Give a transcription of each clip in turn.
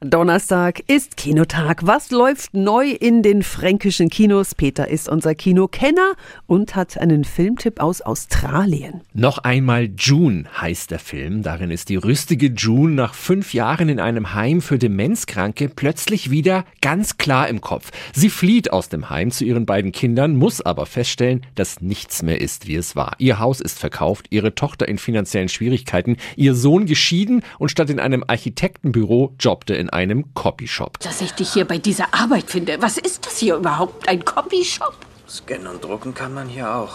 Donnerstag ist Kinotag. Was läuft neu in den fränkischen Kinos? Peter ist unser Kinokenner und hat einen Filmtipp aus Australien. Noch einmal June heißt der Film. Darin ist die rüstige June nach fünf Jahren in einem Heim für Demenzkranke plötzlich wieder ganz klar im Kopf. Sie flieht aus dem Heim zu ihren beiden Kindern, muss aber feststellen, dass nichts mehr ist, wie es war. Ihr Haus ist verkauft, ihre Tochter in finanziellen Schwierigkeiten, ihr Sohn geschieden und statt in einem Architektenbüro jobbte in einem Copyshop. Dass ich dich hier bei dieser Arbeit finde. Was ist das hier überhaupt? Ein Copyshop? Scannen und drucken kann man hier auch.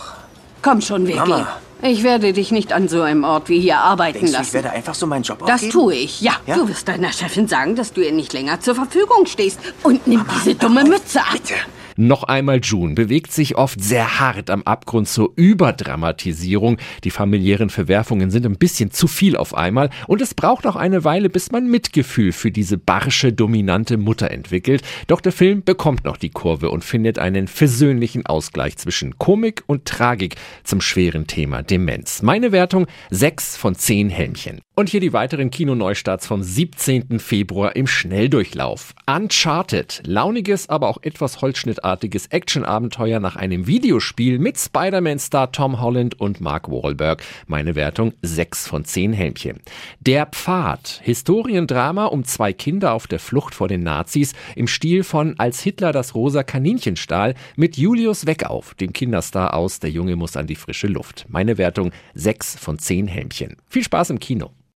Komm schon, Vicky. Mama. Ich werde dich nicht an so einem Ort wie hier arbeiten Denkst du, lassen. ich werde einfach so meinen Job das aufgeben? tue ich, ja. Ja? Du wirst deiner Chefin sagen, dass du ihr nicht länger zur Verfügung stehst. Und nimm diese dumme Mütze ab. Bitte. Noch einmal June bewegt sich oft sehr hart am Abgrund zur Überdramatisierung. Die familiären Verwerfungen sind ein bisschen zu viel auf einmal und es braucht auch eine Weile, bis man Mitgefühl für diese barsche, dominante Mutter entwickelt. Doch der Film bekommt noch die Kurve und findet einen versöhnlichen Ausgleich zwischen Komik und Tragik zum schweren Thema Demenz. Meine Wertung 6 von 10 Helmchen. Und hier die weiteren Kinoneustarts vom 17. Februar im Schnelldurchlauf. Uncharted, launiges, aber auch etwas holzschnittartiges Actionabenteuer nach einem Videospiel mit Spider-Man-Star Tom Holland und Mark Wahlberg. Meine Wertung 6 von 10 Helmchen. Der Pfad, Historiendrama um zwei Kinder auf der Flucht vor den Nazis im Stil von Als Hitler das rosa Kaninchen stahl mit Julius Weckauf, dem Kinderstar aus Der Junge muss an die frische Luft. Meine Wertung 6 von 10 Helmchen. Viel Spaß im Kino.